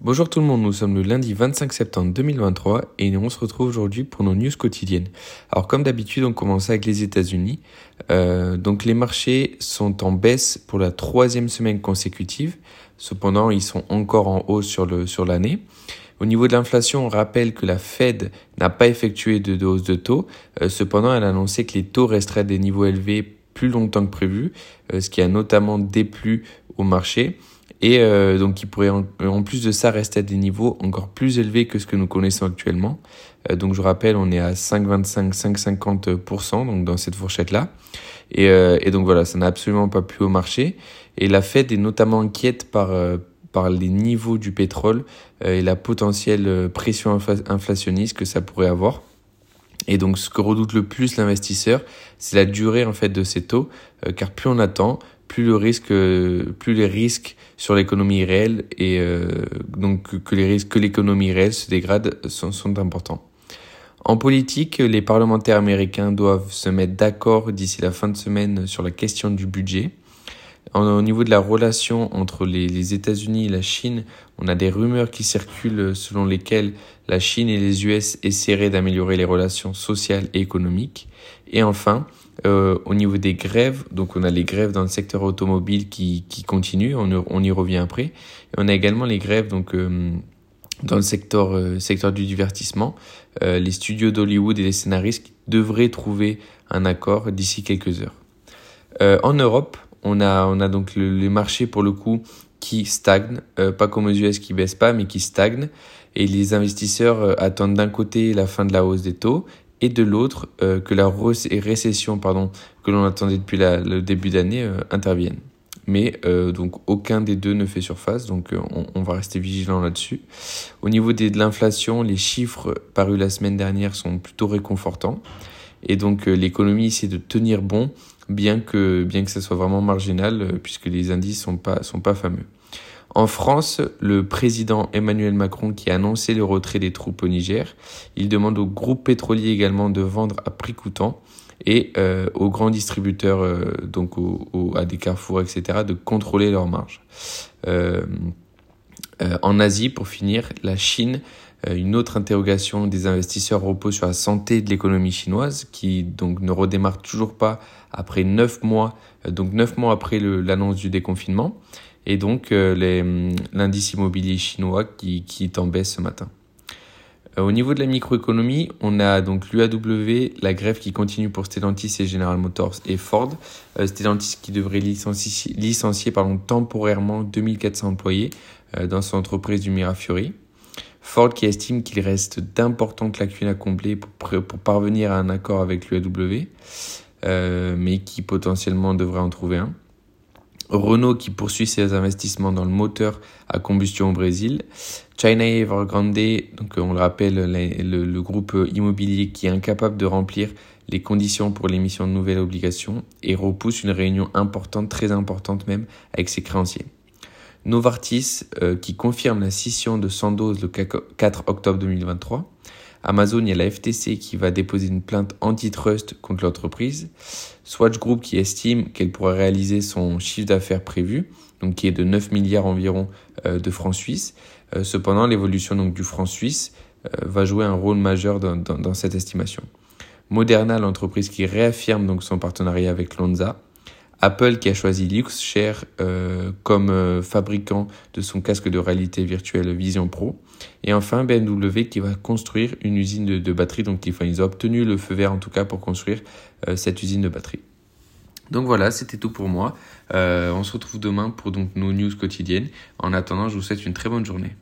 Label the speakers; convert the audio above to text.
Speaker 1: Bonjour tout le monde, nous sommes le lundi 25 septembre 2023 et on se retrouve aujourd'hui pour nos news quotidiennes. Alors comme d'habitude, on commence avec les États-Unis. Euh, donc les marchés sont en baisse pour la troisième semaine consécutive. Cependant, ils sont encore en hausse sur le sur l'année. Au niveau de l'inflation, on rappelle que la Fed n'a pas effectué de, hausse de taux. Euh, cependant, elle a annoncé que les taux resteraient des niveaux élevés plus longtemps que prévu, euh, ce qui a notamment déplu au marché et euh, donc qui pourrait en, plus de ça rester à des niveaux encore plus élevés que ce que nous connaissons actuellement. Euh, donc je rappelle, on est à 5,25, 5,50%, donc dans cette fourchette-là. Et, euh, et, donc voilà, ça n'a absolument pas plu au marché. Et la Fed est notamment inquiète par, par les niveaux du pétrole et la potentielle pression inflationniste que ça pourrait avoir. Et donc, ce que redoute le plus l'investisseur, c'est la durée en fait de ces taux, car plus on attend, plus le risque, plus les risques sur l'économie réelle et euh, donc que les risques que l'économie réelle se dégrade sont, sont importants. En politique, les parlementaires américains doivent se mettre d'accord d'ici la fin de semaine sur la question du budget. Au niveau de la relation entre les, États-Unis et la Chine, on a des rumeurs qui circulent selon lesquelles la Chine et les US essaieraient d'améliorer les relations sociales et économiques. Et enfin, euh, au niveau des grèves, donc on a les grèves dans le secteur automobile qui, qui continuent, on, on y revient après. Et on a également les grèves donc euh, dans le secteur, euh, secteur du divertissement. Euh, les studios d'Hollywood et les scénaristes devraient trouver un accord d'ici quelques heures. en Europe, on a, on a donc le, les marchés pour le coup qui stagnent, pas comme aux US qui baissent pas, mais qui stagnent. Et les investisseurs attendent d'un côté la fin de la hausse des taux et de l'autre euh, que la récession que l'on attendait depuis le début d'année euh, intervienne. Mais euh, donc aucun des deux ne fait surface, donc on, va rester vigilant là-dessus. Au niveau de l'inflation, les chiffres parus la semaine dernière sont plutôt réconfortants. Et donc l'économie essaie de tenir bon, bien que, bien que ça soit vraiment marginal, puisque les indices sont pas, sont pas fameux. En France, le président Emmanuel Macron qui a annoncé le retrait des troupes au Niger, il demande aux groupes pétroliers également de vendre à prix coûtant et euh, aux grands distributeurs, euh, donc à des carrefours, etc., de contrôler leurs marges. Euh, en Asie, pour finir, la Chine, une autre interrogation des investisseurs repose sur la santé de l'économie chinoise, qui donc ne redémarre toujours pas après neuf mois, donc neuf mois après l'annonce du déconfinement et donc euh, l'indice immobilier chinois qui, qui est en baisse ce matin. Euh, au niveau de la microéconomie, on a donc l'UAW, la grève qui continue pour Stellantis et General Motors et Ford. Euh, Stellantis qui devrait licencier, licencier pardon, temporairement 2400 employés dans son entreprise du Mirafiori. Ford qui estime qu'il reste d'importantes lacunes à combler pour, parvenir à un accord avec l'UAW, euh, mais qui potentiellement devrait en trouver un. Renault qui poursuit ses investissements dans le moteur à combustion au Brésil. China Evergrande, donc on le rappelle, le, le, groupe immobilier qui est incapable de remplir les conditions pour l'émission de nouvelles obligations et repousse une réunion importante, très importante même, avec ses créanciers. Novartis euh, qui confirme la scission de Sandoz le 4 octobre 2023. Amazon, a la FTC qui va déposer une plainte antitrust contre l'entreprise. Swatch Group qui estime qu'elle pourrait réaliser son chiffre d'affaires prévu, donc qui est de 9 milliards environ euh, de francs suisses. Euh, cependant, l'évolution donc du franc suisse euh, va jouer un rôle majeur dans, dans, dans cette estimation. Moderna, l'entreprise qui réaffirme donc son partenariat avec Lonza. Apple qui a choisi Luxshare euh, comme euh, fabricant de son casque de réalité virtuelle Vision Pro. Et enfin BMW qui va construire une usine de, batterie. Donc ils ont obtenu le feu vert en tout cas pour construire euh, cette usine de batterie. Donc voilà, c'était tout pour moi. on se retrouve demain pour nos news quotidiennes. En attendant, je vous souhaite une très bonne journée.